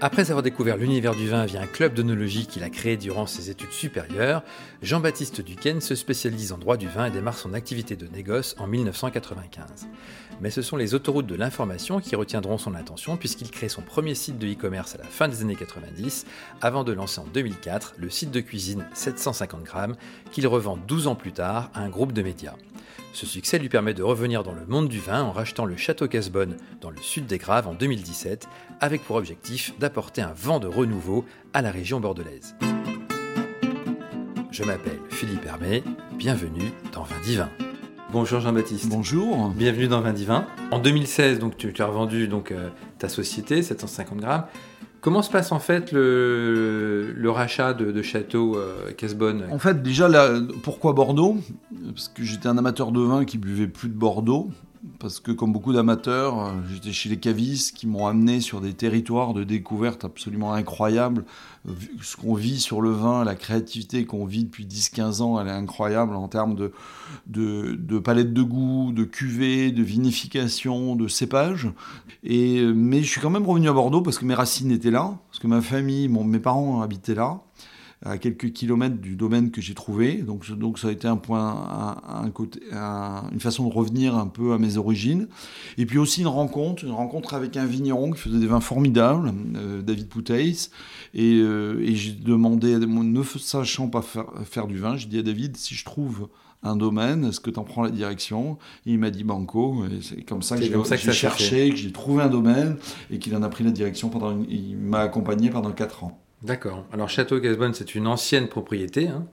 Après avoir découvert l'univers du vin via un club d'onologie qu'il a créé durant ses études supérieures, Jean-Baptiste Duquesne se spécialise en droit du vin et démarre son activité de négoce en 1995. Mais ce sont les autoroutes de l'information qui retiendront son attention puisqu'il crée son premier site de e-commerce à la fin des années 90 avant de lancer en 2004 le site de cuisine 750 grammes qu'il revend 12 ans plus tard à un groupe de médias. Ce succès lui permet de revenir dans le monde du vin en rachetant le Château Casbonne dans le sud des Graves en 2017, avec pour objectif d'apporter un vent de renouveau à la région bordelaise. Je m'appelle Philippe Hermé, bienvenue dans Vin Divin. Bonjour Jean-Baptiste. Bonjour. Bienvenue dans Vin Divin. En 2016, donc, tu, as revendu donc, euh, ta société, 750 grammes. Comment se passe en fait le, rachat de, Château euh, Casbonne? En fait, déjà, pourquoi Bordeaux? Parce que j'étais un amateur de vin qui buvait plus de Bordeaux parce que comme beaucoup d'amateurs, euh, j'étais chez les cavistes qui m'ont amené sur des territoires de découverte absolument incroyables. Ce qu'on vit sur le vin, la créativité qu'on vit depuis 10-15 ans, elle est incroyable en termes de, de, palette de goût, de cuvée, de vinification, de cépage. Et, mais je suis quand même revenu à Bordeaux parce que mes racines étaient là, parce que ma famille, mes parents habitaient là à quelques kilomètres du domaine que j'ai trouvé. Donc, donc ça a été un point, un, côté, une façon de revenir un peu à mes origines. Et puis aussi une rencontre, une rencontre avec un vigneron qui faisait des vins formidables, euh, David Pouteis. Et, euh, et j'ai demandé, ne sachant pas faire, faire du vin, j'ai dit à David, si je trouve un domaine, est-ce que tu en prends la direction? Il m'a dit banco, et c'est comme ça que j'ai cherché, que j'ai trouvé un domaine, et qu'il en a pris la direction pendant, il m'a accompagné pendant 4 ans. D'accord. Alors Château Casbonne, c'est une ancienne propriété hein,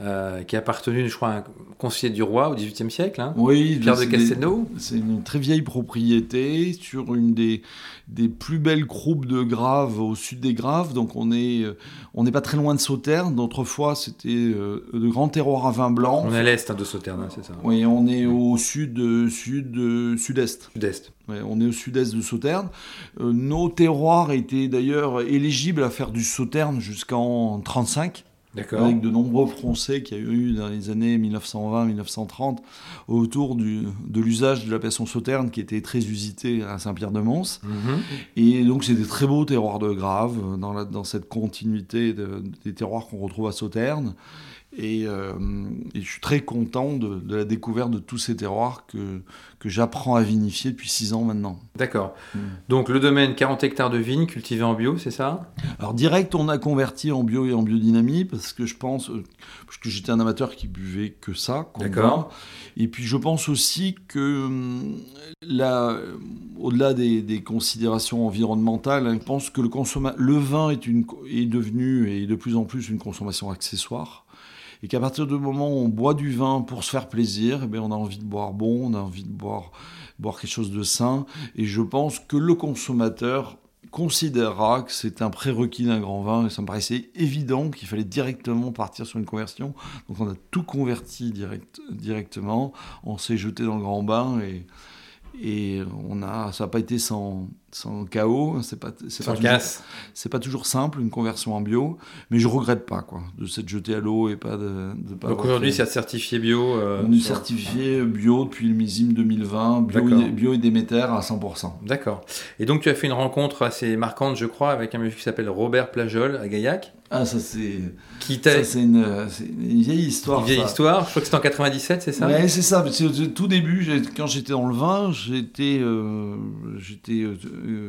euh, qui a appartenu, je crois, à un conseiller du roi au XVIIIe siècle. Hein, oui, Pierre de Castelnau. C'est une très vieille propriété sur une des, des plus belles croupes de Graves au sud des Graves. Donc on est euh, on n'est pas très loin de Sauternes. D'autrefois, c'était euh, de grands terroirs à vin blanc. On est à l'est hein, de Sauternes, hein, c'est ça. Oui, on est au sud sud sud-est. Sud-est on est au sud-est de Sauternes. Euh, nos terroirs étaient d'ailleurs éligibles à faire du Sauterne jusqu'en 35. Avec de nombreux Français qu'il y a eu dans les années 1920-1930 autour de l'usage de l'appellation Sauterne qui était très usité à Saint-Pierre-de-Mons. Mhm. Et donc c'est des très beaux terroirs de Grave dans, dans cette continuité des terroirs qu'on retrouve à Sauterne. Euh, et, je suis très content de, la découverte de tous ces terroirs que, que j'apprends à vinifier depuis 6 ans maintenant. D'accord. Mm. Donc le domaine 40 hectares de vignes cultivées en bio, c'est ça? Alors direct, on a converti en bio et en biodynamie parce que je pense, euh, parce que j'étais un amateur qui buvait que ça. D'accord. Et puis je pense aussi que hum, là, au-delà des, des, considérations environnementales, hein, je pense que le, le vin est, une, est devenu et de plus en plus une consommation accessoire et qu'à partir du moment où on boit du vin pour se faire plaisir, eh bien on a envie de boire bon, on a envie de boire, boire quelque chose de sain, et je pense que le consommateur considérera que c'est un prérequis d'un grand vin, et ça me paraissait évident qu'il fallait directement partir sur une conversion, donc on a tout converti direct, directement, on s'est jeté dans le grand bain, et, et on a, ça n'a pas été sans, sans chaos. C'est pas, c'est pas, toujours, c'est pas toujours simple une conversion en bio, mais je regrette pas quoi de s'être jeté à l'eau et pas de. de pas Donc aujourd'hui, c'est certifié bio. Euh, on est certifié bio depuis le misime 2020, bio, et, bio et Déméter à 100%. D'accord. Et donc tu as fait une rencontre assez marquante, je crois, avec un monsieur qui s'appelle Robert Plajol à Gaillac. Ah, ça c'est. Qui c'est une, une, vieille histoire. Une vieille histoire. Je crois que c'était en 97, c'est ça? Oui, c'est ça. Tout début, quand j'étais dans le vin, j'étais, euh, j'étais, euh,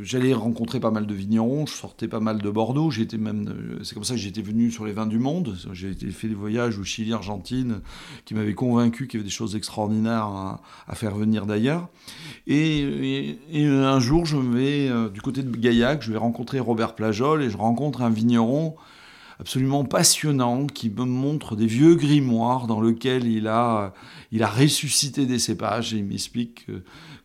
j'allais rencontrer pas mal de vignerons. Je sortais pas mal de Bordeaux. J'étais même, euh, c'est comme ça que j'étais venu sur les vins du monde. J'ai fait des voyages au Chili, Argentine, qui m'avaient convaincu qu'il y avait des choses extraordinaires à, faire venir d'ailleurs. Et, et, un jour, je vais du côté de Gaillac, je vais rencontrer Robert Plajol et je rencontre un vigneron absolument passionnant qui me montre des vieux grimoires dans lesquels il a, il a ressuscité des cépages et il m'explique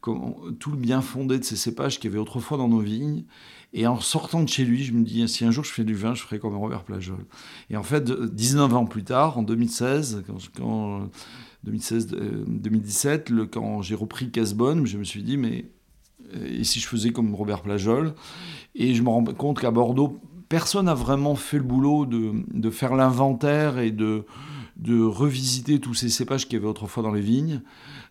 tout le bien fondé de ces cépages qu'il y avait autrefois dans nos vignes. Et en sortant de chez lui, je me dis, si un jour je fais du vin, je ferai comme Robert Plajol. Et en fait, 19 ans plus tard, en 2016, quand, 2016, 2017, le, quand j'ai repris Casbonne, je me suis dit, mais et si je faisais comme Robert Plajol? Et je me rends compte qu'à Bordeaux, personne n'a vraiment fait le boulot de, faire l'inventaire et de, de revisiter tous ces cépages qu'il y avait autrefois dans les vignes.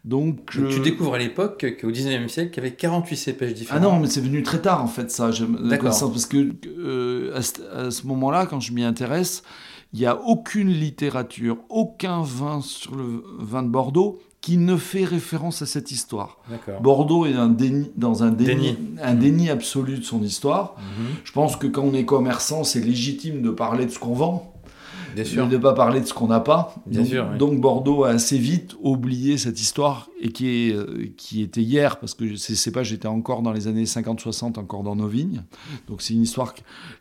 Donc, Tu je- découvres à l'époque qu'au 19e siècle, qu'il y avait 48 cépages Ah différents. non, mais c'est venu très tard en fait ça. D'accord. Parce que euh, à ce, à ce moment-là, quand je m'y intéresse, il n'y a aucune littérature, aucun vin sur le vin de Bordeaux qui ne fait référence à cette histoire. Bordeaux est un déni- dans un déni, Déni. un déni absolu de son histoire. Mhm. Je pense que quand on est commerçant, c'est légitime de parler de ce qu'on vend, Bien sûr. de ne pas parler de ce qu'on n'a pas. Bien donc, sûr, oui. donc Bordeaux a assez vite oublié cette histoire et qui, est, euh, qui était hier, parce que ces cépages étaient encore dans les années 50-60, encore dans nos vignes. Donc c'est une histoire,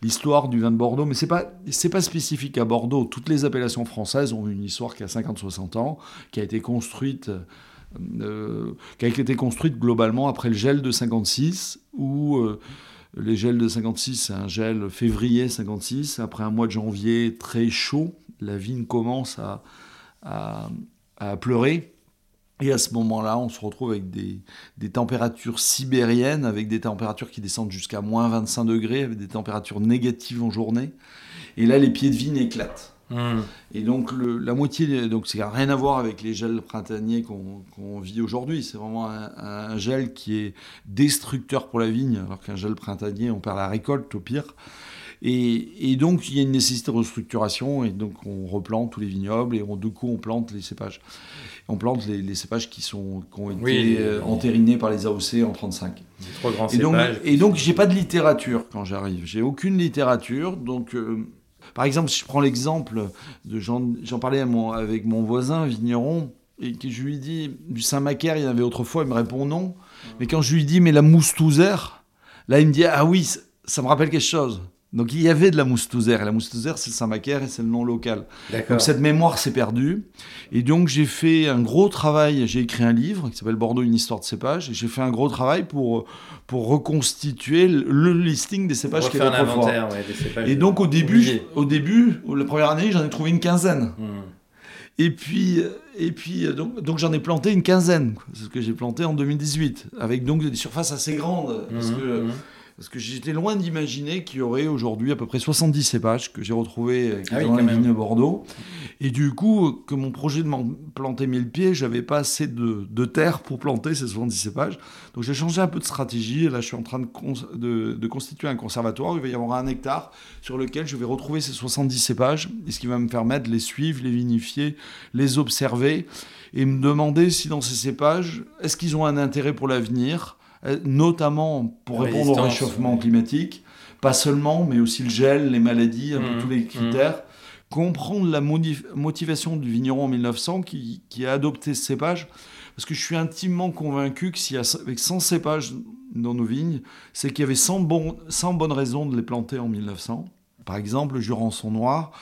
l'histoire du vin de Bordeaux, mais c'est pas c'est pas spécifique à Bordeaux. Toutes les appellations françaises ont une histoire qui a 50-60 ans, qui a été construite. euh, qui a été construite globalement après le gel de 56, où euh, les gels de 56, c'est un gel février 56. Après un mois de janvier très chaud, la vigne commence à, pleurer. Et à ce moment-là, on se retrouve avec des, des températures sibériennes, avec des températures qui descendent jusqu'à moins 25 degrés, avec des températures négatives en journée. Et là, les pieds de vigne éclatent. Mhm. Et donc le- la moitié, donc ça n'a rien à voir avec les gels printaniers qu'on vit aujourd'hui. C'est vraiment un, un gel qui est destructeur pour la vigne, alors qu'un gel printanier, on perd la récolte au pire. Et, et donc il y a une nécessité de restructuration, et donc on replante tous les vignobles, et on, du coup on plante les cépages. On plante les, les cépages qui, sont, qui ont été Oui, euh, entérinés par les AOC en 35. Des trois grands Et donc, cépages. et donc, j'ai pas de littérature quand j'arrive. J'ai aucune littérature. Donc, euh, par exemple, si je prends l'exemple de j'en parlais avec mon voisin vigneron et que je lui dis du Saint-Macaire, il y en avait autrefois, il me répond non. Mais quand je lui dis mais la mousse là il me dit ah oui, ça me rappelle quelque chose. Donc il y avait de la mousse Touzère et la mousse Touzère c'est le Saint-Macaire et c'est le nom local. Donc cette mémoire s'est perdue. Et donc j'ai fait un gros travail, j'ai écrit un livre qui s'appelle Bordeaux, une histoire de cépages. Et j'ai fait un gros travail pour, pour reconstituer le- listing des cépages avait un autrefois. inventaire ouais, des cépages. Et donc au début, oubliés. au début, la première année, j'en ai trouvé une quinzaine. Mhm. Et puis, et puis euh, donc, donc j'en ai planté une quinzaine. C'est ce que j'ai planté en 2018, avec donc des surfaces assez grandes. Parce que mhm. Parce que j'étais loin d'imaginer qu'il y aurait aujourd'hui à peu près 70 cépages que j'ai retrouvés euh, Ah oui, dans les vignes Bordeaux. Et du coup, que mon projet de m'en planter 1000 pieds, j'avais pas assez de, de terre pour planter ces 70 cépages. Donc j'ai changé un peu de stratégie. Et là, je suis en train de, cons- de, de constituer un conservatoire. Il va y avoir un hectare sur lequel je vais retrouver ces 70 cépages. Et ce qui va me permettre de les suivre, les vinifier, les observer et me demander si dans ces cépages, est-ce qu'ils ont un intérêt pour l'avenir, notamment pour répondre au réchauffement oui. climatique, pas seulement, mais aussi le gel, les maladies, un peu Mhm, tous les critères. Comprendre la motivation du vigneron en 1900 qui, qui a adopté ce cépage, parce que je suis intimement convaincu que s'il y a avec 100 cépages dans nos vignes, c'est qu'il y avait 100, bon- 100 bonnes raisons de les planter en 1900. Par exemple, le Jurançon noir,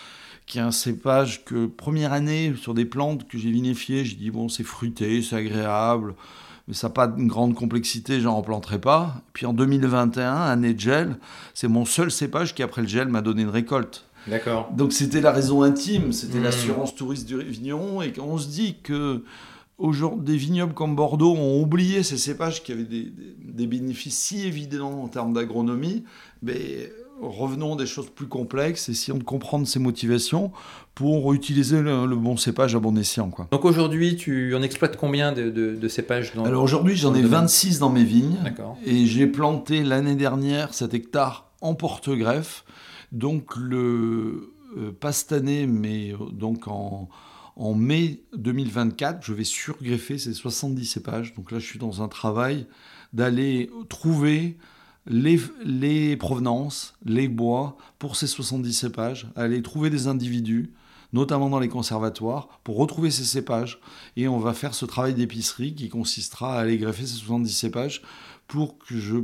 qui est un cépage que, première année, sur des plantes que j'ai vinifiées, j'ai dit, bon, c'est fruité, c'est agréable, mais ça n'a pas une grande complexité, j'en replanterai pas. Puis en 2021, année de gel, c'est mon seul cépage qui, après le gel, m'a donné une récolte. D'accord. Donc c'était la raison intime, c'était Mhm. l'assurance touriste du vigneron, et on se dit que aujourd'hui, des vignobles comme Bordeaux ont oublié ces cépages qui avaient des, des- des bénéfices si évidents en termes d'agronomie, mais revenons à des choses plus complexes, essayons de comprendre ces motivations pour utiliser le, le bon cépage à bon escient. Quoi. Donc aujourd'hui, tu en exploites combien de, de- de cépages dans... Alors aujourd'hui j'en ai le domaine 26 dans mes vignes, et j'ai planté l'année dernière cet hectare en porte-greffe. Donc le euh, pas cette année, mais euh, donc en, en mai 2024, je vais surgreffer ces 70 cépages. Donc là, je suis dans un travail d'aller trouver les, provenances, les bois pour ces 70 cépages, aller trouver des individus, notamment dans les conservatoires, pour retrouver ces cépages. Et on va faire ce travail d'épicerie qui consistera à aller greffer ces 70 cépages pour que je,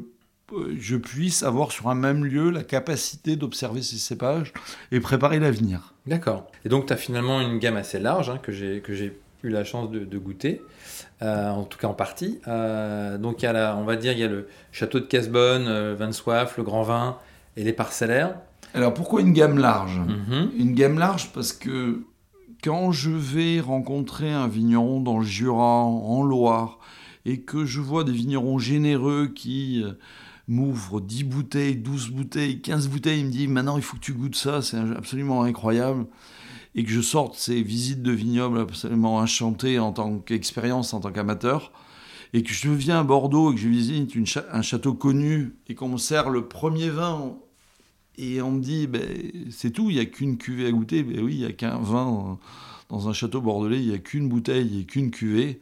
euh, je puisse avoir sur un même lieu la capacité d'observer ces cépages et préparer l'avenir. D'accord. Et donc, tu as finalement une gamme assez large hein, que j'ai eu la chance de goûter, euh, en tout cas en partie. Euh, donc, il y a la, on va dire, il y a le château de Casbonne, euh, Vin de Soif, le Grand Vin et les parcellaires. Alors pourquoi une gamme large? Mhm. Une gamme large parce que quand je vais rencontrer un vigneron dans le Jura, en Loire, et que je vois des vignerons généreux qui euh, m'ouvrent 10 bouteilles, 12 bouteilles, 15 bouteilles, il me dit maintenant il faut que tu goûtes ça, c'est absolument incroyable. Et que je sorte ces visites de vignobles absolument enchantées en tant qu'expérience, en tant qu'amateur, et que je viens à Bordeaux et que je visite un château connu et qu'on me sert le premier vin et on me dit ben, c'est tout, il n'y a qu'une cuvée à goûter. Ben oui, il n'y a qu'un vin dans un château bordelais, il n'y a qu'une bouteille et qu'une cuvée.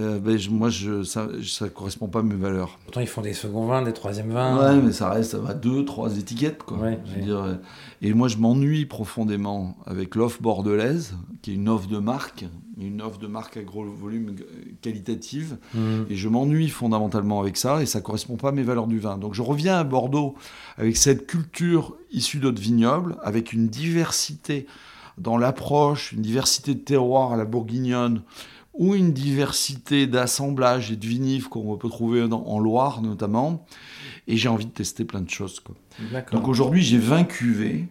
Euh, ben, moi, je, ça ne correspond pas à mes valeurs. Pourtant, ils font des seconds vins, des troisièmes vins. Ouais, mais ça reste, ça va deux, trois étiquettes. Quoi. Dire, et moi, je m'ennuie profondément avec l'offre bordelaise, qui est une offre de marque, une offre de marque à gros volume qualitative. Mmh. Et je m'ennuie fondamentalement avec ça, et ça ne correspond pas à mes valeurs du vin. Donc, je reviens à Bordeaux avec cette culture issue d'autres vignobles, avec une diversité dans l'approche, une diversité de terroirs à la bourguignonne ou une diversité d'assemblages et de vinifs qu'on peut trouver en Loire notamment. Et j'ai envie de tester plein de choses. Quoi. Donc aujourd'hui, j'ai 20 cuvées.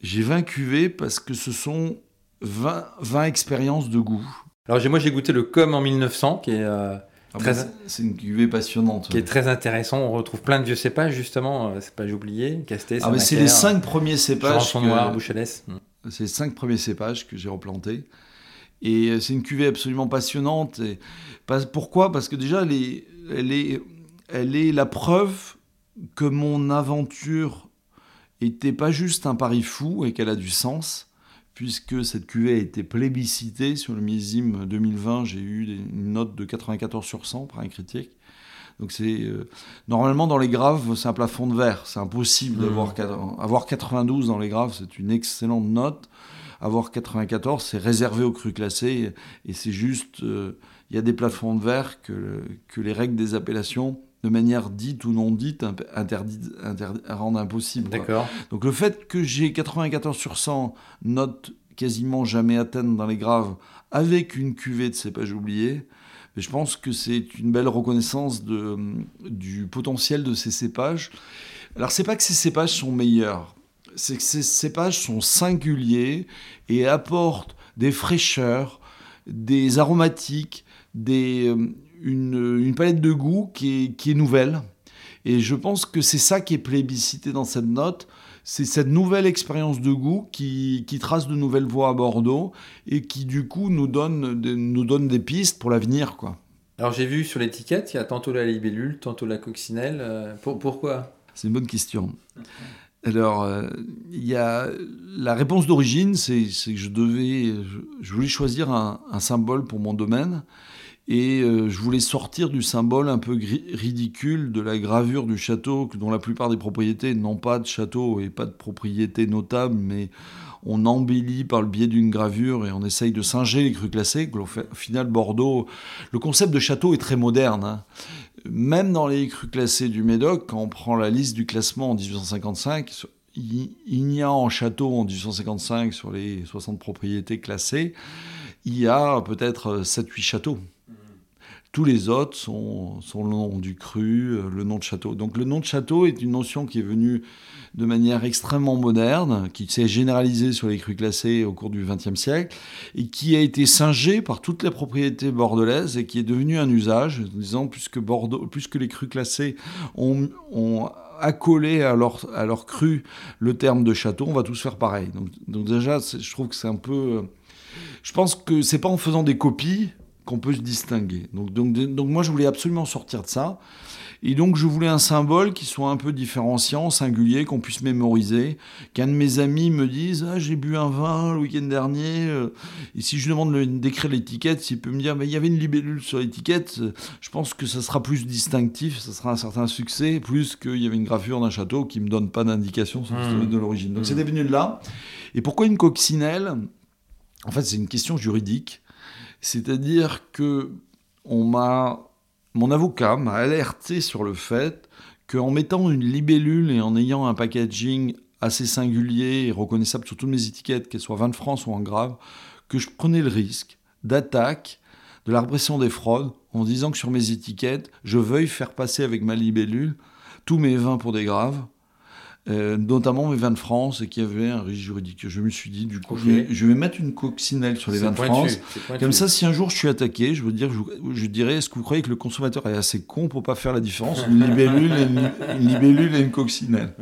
J'ai 20 cuvées parce que ce sont 20, 20 expériences de goût. Alors moi, j'ai goûté le Com en 1900, qui est... Euh, ah bah, c'est une cuvée passionnante. Qui est très intéressant. On retrouve plein de vieux cépages, justement. Euh, cépages oubliés, Casté, ah c'est les cinq premiers cépages. Que... Noir, Bouchalès. C'est les cinq premiers cépages que j'ai replantés. Et euh, c'est une cuvée absolument passionnante. Et... Pourquoi? Parce que déjà, elle est, elle, est, elle est la preuve que mon aventure était pas juste un pari fou et qu'elle a du sens, puisque cette cuvée a été plébiscitée sur le millésime 2020. J'ai eu une note de 94 sur 100 par un critique. Donc c'est euh, normalement dans les graves, c'est un plafond de verre. C'est impossible mmh. d'avoir avoir 92 dans les graves, c'est une excellente note avoir 94, c'est réservé aux crues classées et c'est juste, euh, il y a des plafonds de verre que, que les règles des appellations de manière dite ou non dite, interdite, rendent impossible. D'accord. Donc le fait que j'ai 94 sur 100 notes quasiment jamais atteintes dans les graves avec une cuvée de cépages oubliés, je pense que c'est une belle reconnaissance de, du potentiel de ces cépages. Alors c'est pas que ces cépages sont meilleurs, c'est que ces cépages sont singuliers et apportent des fraîcheurs, des aromatiques, des, euh, une, palette de goût qui est, nouvelle. Et je pense que c'est ça qui est plébiscité dans cette note. C'est cette nouvelle expérience de goût qui, trace de nouvelles voies à Bordeaux et qui du coup nous donne, nous donne des pistes pour l'avenir. quoi. Alors j'ai vu sur l'étiquette, il y a tantôt la libellule, tantôt la coccinelle. Euh, pourquoi? C'est une bonne question. Alors, euh, il y la réponse d'origine, c'est que je devais, je voulais choisir un, symbole pour mon domaine et euh, je voulais sortir du symbole un peu ridicule de la gravure du château, dont la plupart des propriétés n'ont pas de château et pas de propriété notable, mais on embellit par le biais d'une gravure et on essaye de singer les crues classées. Au final, Bordeaux, le concept de château est très moderne. Hein même dans les crues classées du Médoc, quand on prend la liste du classement en 1855, il n'y a en château en 1855 sur les 60 propriétés classées, il y a peut-être 7-8 châteaux. Tous les autres sont, le nom du cru, euh, le nom de château. Donc le nom de château est une notion qui est venue de manière extrêmement moderne, qui s'est généralisée sur les crues classées au cours du XXe siècle, et qui a été singée par toutes les propriétés bordelaises et qui est devenue un usage, disant puisque, Bordeaux, puisque les crues classées ont, ont accolé à leur, à leur cru le terme de château, on va tous faire pareil. Donc, donc déjà, je trouve que c'est un peu... Je pense que c'est pas en faisant des copies qu'on peut se distinguer. Donc, donc, donc moi, je voulais absolument sortir de ça. Et donc, je voulais un symbole qui soit un peu différenciant, singulier, qu'on puisse mémoriser. Qu'un de mes amis me dise Ah, j'ai bu un vin le week-end dernier. Euh, et si je demande d'écrire l'étiquette, s'il peut me dire Mais il y avait une libellule sur l'étiquette, je pense que ça sera plus distinctif, ça sera un certain succès, plus qu'il y avait une gravure d'un château qui me donne pas d'indication sur mmh. de l'origine. Donc, mmh. c'était venu de là. Et pourquoi une coccinelle? En fait, c'est une question juridique. C'est-à-dire que mon avocat m'a alerté sur le fait qu'en mettant une libellule et en ayant un packaging assez singulier et reconnaissable sur toutes mes étiquettes, qu'elles soient 20 de France ou en grave, que je prenais le risque d'attaque de la répression des fraudes en disant que sur mes étiquettes, je veuille faire passer avec ma libellule tous mes vins pour des graves, euh, notamment mes vins de France, et qui avait un risque juridique. Je me suis dit, du coup, je, vais, je, vais, mettre une coccinelle sur les vins de France. Comme ça, si un jour je suis attaqué, je veux dire, je, je dirais, est-ce que vous croyez que le consommateur est assez con pour pas faire la différence une libellule et une, une, libellule et une coccinelle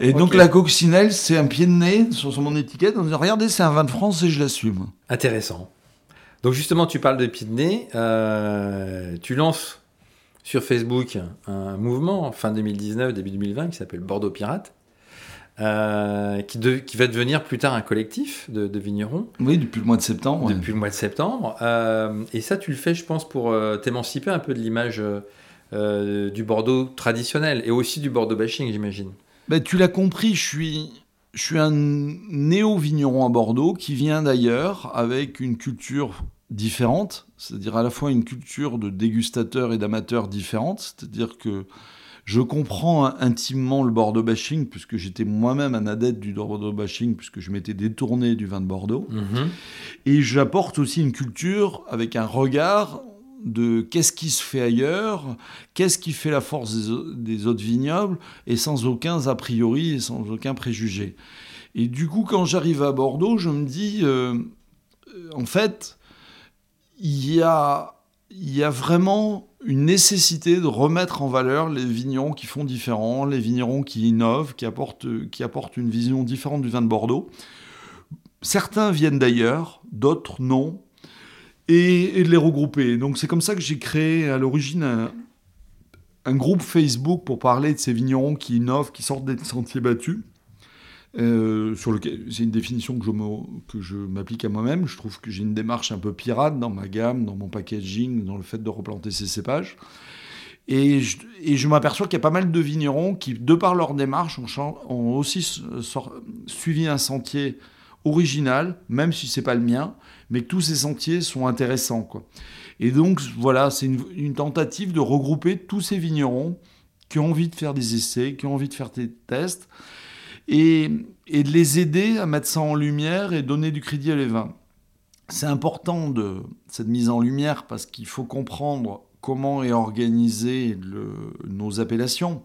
Et donc la coccinelle, c'est un pied de nez sur, mon étiquette en disant, regardez, c'est un vin de France et je l'assume. Intéressant. Donc justement, tu parles de pied de nez, euh, tu lances sur Facebook un mouvement fin 2019, début 2020 qui s'appelle Bordeaux Pirate. Euh, qui, qui, va devenir plus tard un collectif de, vignerons. Oui, depuis le mois de septembre. Depuis le mois de septembre. Euh, et ça, tu le fais, je pense, pour euh, t'émanciper un peu de l'image du Bordeaux traditionnel et aussi du Bordeaux bashing, j'imagine. Ben, tu l'as compris, je suis, je suis un néo-vigneron à Bordeaux qui vient d'ailleurs avec une culture différente, c'est-à-dire à la fois une culture de dégustateur et d'amateur différente, c'est-à-dire que je comprends intimement le Bordeaux bashing, puisque j'étais moi-même un adepte du Bordeaux bashing, puisque je m'étais détourné du vin de Bordeaux. Mhm. Et j'apporte aussi une culture avec un regard de qu'est-ce qui se fait ailleurs, qu'est-ce qui fait la force des, autres vignobles, et sans aucun a priori et sans aucun préjugé. Et du coup, quand j'arrive à Bordeaux, je me dis, euh, en fait, il y a, il y a vraiment une nécessité de remettre en valeur les vignerons qui font différent, les vignerons qui innovent, qui apportent, qui une vision différente du vin de Bordeaux. Certains viennent d'ailleurs, d'autres non, et, de les regrouper. Donc c'est comme ça que j'ai créé à l'origine un, groupe Facebook pour parler de ces vignerons qui innovent, qui sortent des sentiers battus. Euh, c'est une définition que je, que je m'applique à moi-même. Je trouve que j'ai une démarche un peu pirate dans ma gamme, dans mon packaging, dans le fait de replanter ces cépages. Et je, m'aperçois qu'il y a pas mal de vignerons qui, de par leur démarche, ont, aussi suivi un sentier original, même si c'est pas le mien, mais que tous ces sentiers sont intéressants. Et donc, voilà, c'est une, tentative de regrouper tous ces vignerons qui ont envie de faire des essais, qui ont envie de faire des tests, et, de les aider à mettre ça en lumière et donner du crédit à les vins. C'est important de cette mise en lumière parce qu'il faut comprendre comment est organisée nos appellations.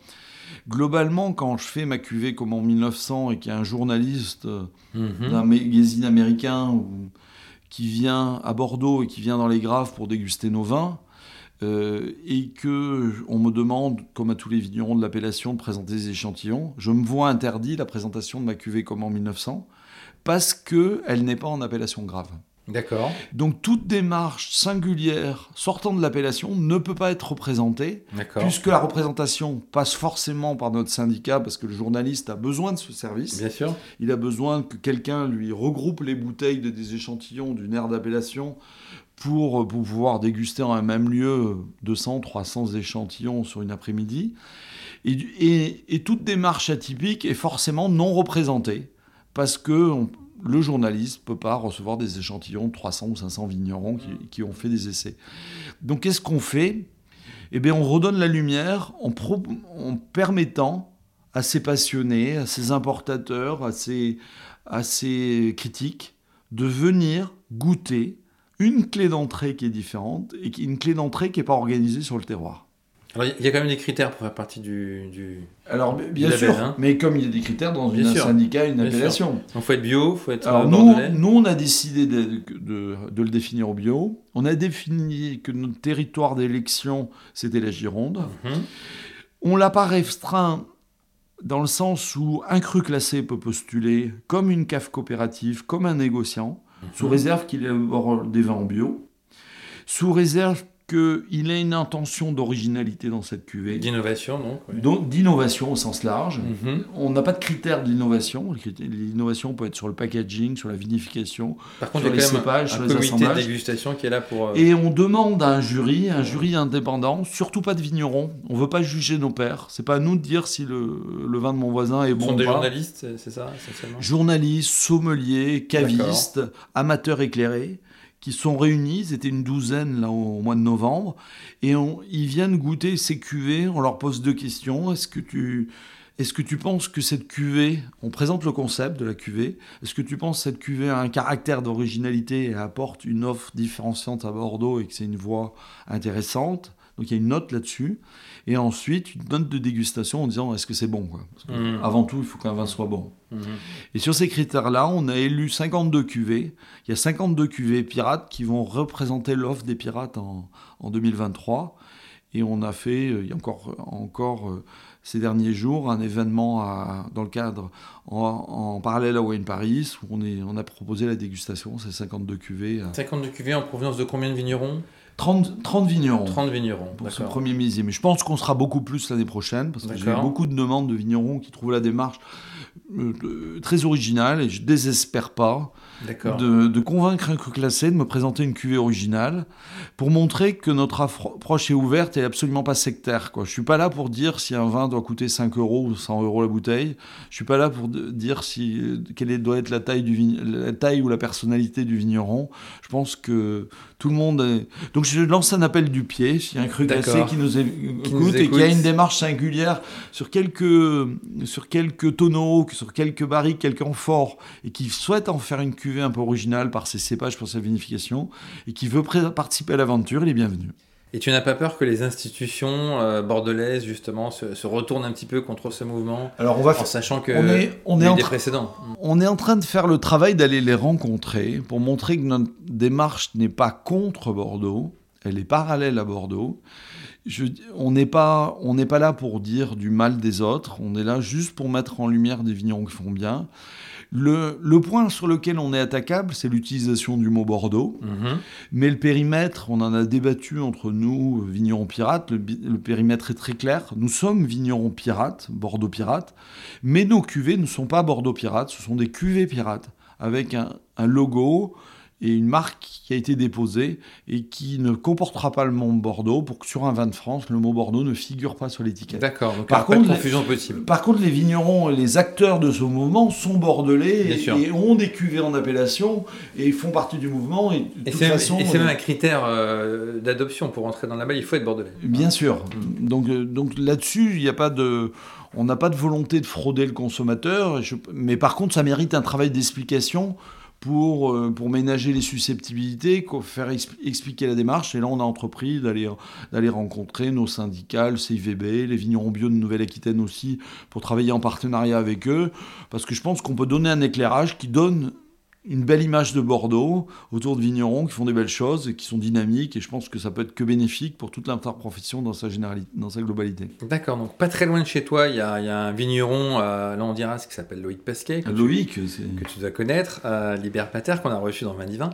Globalement, quand je fais ma cuvée comme en 1900 et qu'il y a un journaliste mhm. d'un magazine américain qui vient à Bordeaux et qui vient dans les Graves pour déguster nos vins, euh, et que on me demande, comme à tous les vignerons de l'appellation, de présenter des échantillons, je me vois interdit la présentation de ma cuvée comme en 1900 parce qu'elle n'est pas en appellation grave. D'accord. Donc toute démarche singulière sortant de l'appellation ne peut pas être représentée, puisque la représentation passe forcément par notre syndicat, parce que le journaliste a besoin de ce service. Bien sûr. Il a besoin que quelqu'un lui regroupe les bouteilles de des échantillons d'une aire d'appellation pour, pouvoir déguster en un même lieu 200, 300 échantillons sur une après-midi. Et, toute démarche atypique est forcément non représentée, parce que le journaliste ne peut pas recevoir des échantillons de 300 ou 500 vignerons qui, ont fait des essais. Donc qu'est-ce qu'on fait? Eh bien on redonne la lumière en, permettant à ces passionnés, à ces importateurs, à ces critiques de venir goûter une clé d'entrée qui est différente et une clé d'entrée qui n'est pas organisée sur le terroir. Alors, il y a quand même des critères pour faire partie du. du Alors, bien sûr, hein. mais comme il y a des critères dans un syndicat, une appellation. Donc, il faut être bio, il faut être. Alors, nous, nous, on a décidé de, de, de, le définir au bio. On a défini que notre territoire d'élection, c'était la Gironde. Mhm. On l'a pas restreint dans le sens où un cru classé peut postuler comme une cave coopérative, comme un négociant sous réserve qu'il ait des vins en bio, sous réserve qu'il ait une intention d'originalité dans cette cuvée. D'innovation, donc D'innovation au sens large. Mhm. On n'a pas de critères d'innovation. L'innovation peut être sur le packaging, sur la vinification, Par contre, sur les cépages, sur les de dégustation qui est là pour... Euh, Et on demande à un jury, un jury indépendant, surtout pas de vignerons. On veut pas juger nos pairs. C'est pas à nous de dire si le, le vin de mon voisin est bon sont des journalistes, c'est ça, essentiellement? Journalistes, sommeliers, cavistes, amateurs éclairés qui sont réunis, c'était une douzaine là au mois de novembre, et ils viennent goûter ces cuvées, on leur pose deux questions, est-ce que tu... Est-ce que tu penses que cette cuvée, on présente le concept de la cuvée, est-ce que tu penses que cette cuvée a un caractère d'originalité et apporte une offre différenciante à Bordeaux et que c'est une voie intéressante? Donc il y a une note là-dessus. Et ensuite, une note de dégustation en disant est-ce que c'est bon quoi? Mhm. Avant tout, il faut qu'un vin soit bon. Mhm. Et sur ces critères-là, on a élu 52 cuvées. Il y a 52 cuvées pirates qui vont représenter l'offre des pirates en, en 2023. Et on a fait, euh, il y a encore, encore euh, ces derniers jours, un événement à- dans le cadre, en, en parallèle à Wine Paris, où on, est, on a proposé la dégustation, ces 52 cuvées. à 52 cuvées en provenance de combien de vignerons? 30, 30 vignerons. 30 vignerons. pour ce premier millésime. Mais je pense qu'on sera beaucoup plus l'année prochaine parce que j'ai eu beaucoup de demandes de vignerons qui trouvent la démarche euh, euh, très originale et je désespère pas de, de convaincre un cru classé de me présenter une cuvée originale pour montrer que notre approche est ouverte et absolument pas sectaire. Quoi. Je suis pas là pour dire si un vin doit coûter 5 euros ou 100 euros la bouteille. Je suis pas là pour dire si, euh, quelle doit être la taille, du la taille ou la personnalité du vigneron. Je pense que tout le monde est... Donc je lance un appel du pied. S'il y a un cru D'accord. qui nous, écoute et qui a une démarche singulière sur quelques, sur quelques tonneaux, sur quelques barriques, quelques amphores, et qui souhaite en faire une cuvée un peu originale par ses cépages, pour sa vinification, et qui veut participer à l'aventure, il est bienvenu. Et tu n'as pas peur que les institutions euh, bordelaises, justement, se, se retournent un petit peu contre ce mouvement, Alors on va en sachant que On est- on est en des précédents On est en train de faire le travail d'aller les rencontrer pour montrer que notre démarche n'est pas contre Bordeaux, elle est parallèle à Bordeaux. Je- on n'est pas, on n'est pas là pour dire du mal des autres, on est là juste pour mettre en lumière des vignerons qui font bien. Le, le point sur lequel on est attaquable, c'est l'utilisation du mot Bordeaux. Mhm. Mais le périmètre, on en a débattu entre nous, vignerons pirates, le, le périmètre est très clair. Nous sommes vignerons pirates, Bordeaux pirates, mais nos cuvées ne sont pas Bordeaux pirates, ce sont des cuvées pirates, avec un, un logo et une marque qui a été déposée et qui ne comportera pas le mot Bordeaux pour que sur un vin de France, le mot Bordeaux ne figure pas sur l'étiquette. D'accord, donc Par contre, confusion possible. Par contre, les vignerons et les acteurs de ce mouvement sont bordelais et, ont des cuvées en appellation et font partie du mouvement. Et Et c'est c'est même euh, un critère euh, d'adoption pour entrer dans la balle, il faut être bordelais. Bien sûr. Donc, euh, donc là-dessus, il n'y a pas de, on n'a pas de volonté de frauder le consommateur. mais par contre, ça mérite un travail d'explication pour, euh, pour ménager les susceptibilités, faire expli- expliquer la démarche. Et là, on a entrepris d'aller, d'aller rencontrer nos syndicats, le CIVB, les vignerons bio de Nouvelle-Aquitaine aussi, pour travailler en partenariat avec eux. Parce que je pense qu'on peut donner un éclairage qui donne une belle image de Bordeaux autour de vignerons qui font des belles choses et qui sont dynamiques. Et je pense que ça peut être que bénéfique pour toute l'interprofession dans sa, généralité, dans sa globalité. D'accord, donc pas très loin de chez toi, il y a, il y a un vigneron à Landiras qui s'appelle Loïc Pasquet, que, Loïc, que tu dois connaître, Pater, qu'on a reçu dans Vin Divin,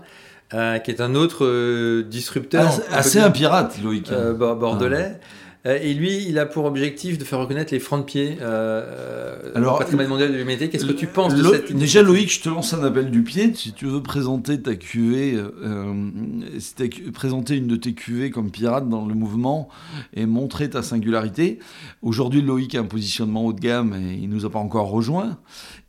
euh, qui est un autre euh, disrupteur Assez, on un pirate, Loïc. euh, bo- bordelais. Euh, et lui, il a pour objectif de faire reconnaître les francs de pied euh, Alors, au patrimoine mondial de l'humanité. Qu'est-ce que tu penses de cette Déjà, Loïc, je te lance un appel du pied. Si tu veux présenter ta cuvée, euh, présenter une de tes cuvées comme pirate dans le mouvement et montrer ta singularité. Aujourd'hui, Loïc a un positionnement haut de gamme et il nous a pas encore rejoint.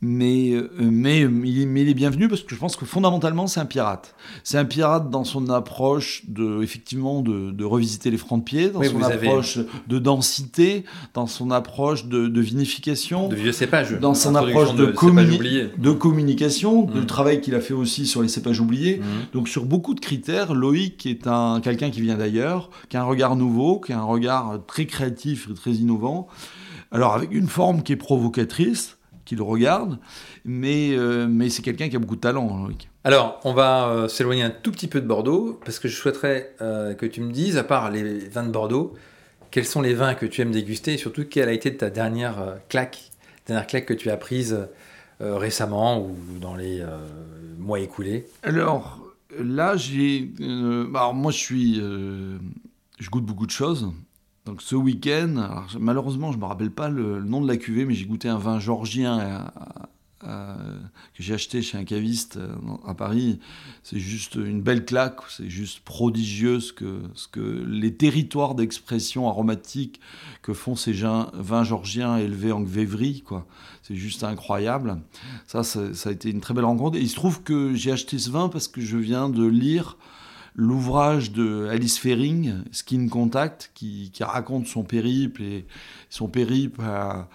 Mais, euh, mais, il est, mais il est bienvenu parce que je pense que fondamentalement, c'est un pirate. C'est un pirate dans son approche de, effectivement, de, de revisiter les francs de pied, dans Oui, son avez- approche de densité, dans son approche de, de vinification de vieux cépages dans son approche de, communi- de communication, de travail qu'il a fait aussi sur les cépages oubliés. Mhm. Donc sur beaucoup de critères, Loïc est un quelqu'un qui vient d'ailleurs, qui a un regard nouveau, qui a un regard très créatif et très innovant. Alors avec une forme qui est provocatrice, qui le regarde, mais, euh, mais c'est quelqu'un qui a beaucoup de talent, Loïc. Alors, on va euh, s'éloigner un tout petit peu de Bordeaux, parce que je souhaiterais euh, que tu me dises, à part les vins de Bordeaux, quels sont les vins que tu aimes déguster, et surtout quelle a été ta dernière claque, dernière claque que tu as prise récemment ou dans les mois écoulés? Alors là, j'ai. alors, moi, je suis. je goûte beaucoup de choses. Donc ce week-end, malheureusement, je me rappelle pas le, nom de la cuvée, mais j'ai goûté un vin georgien à- à- que j'ai acheté chez un caviste euh, à Paris. C'est juste une belle claque. C'est juste prodigieux ce que, ce que les territoires d'expression aromatique que font ces gins- vins georgiens élevés en vévry, quoi. C'est juste incroyable. Ça, ça, ça a été une très belle rencontre. Et il se trouve que j'ai acheté ce vin parce que je viens de lire l'ouvrage de Alice Fering, Skin Contact, qui, raconte son périple et son périple à,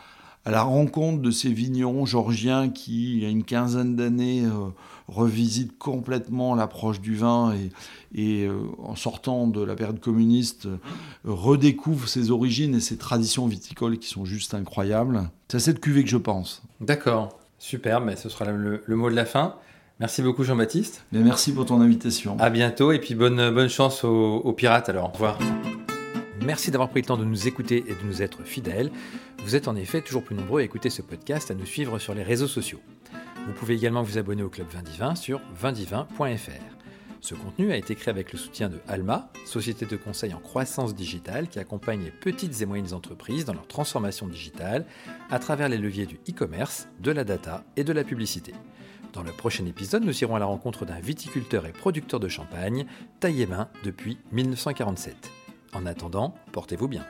à la rencontre de ces vignerons georgiens qui, il y a une quinzaine d'années, euh, revisitent complètement l'approche du vin et, euh, en sortant de la période communiste, euh, redécouvrent ses origines et ses traditions viticoles qui sont juste incroyables. C'est à cette cuvée que je pense. D'accord, super, mais ce sera le, mot de la fin. Merci beaucoup Jean-Baptiste. Merci pour ton invitation. À bientôt et puis bonne, bonne chance aux, aux pirates alors. Au revoir. Merci d'avoir pris le temps de nous écouter et de nous être fidèles. Vous êtes en effet toujours plus nombreux à écouter ce podcast, à nous suivre sur les réseaux sociaux. Vous pouvez également vous abonner au Club Vindivin sur vindivin.fr. Ce contenu a été créé avec le soutien de Alma, société de conseil en croissance digitale qui accompagne les petites et moyennes entreprises dans leur transformation digitale à travers les leviers du e-commerce, de la data et de la publicité. Dans le prochain épisode, nous irons à la rencontre d'un viticulteur et producteur de champagne, taillé main depuis 1947. En attendant, portez-vous bien.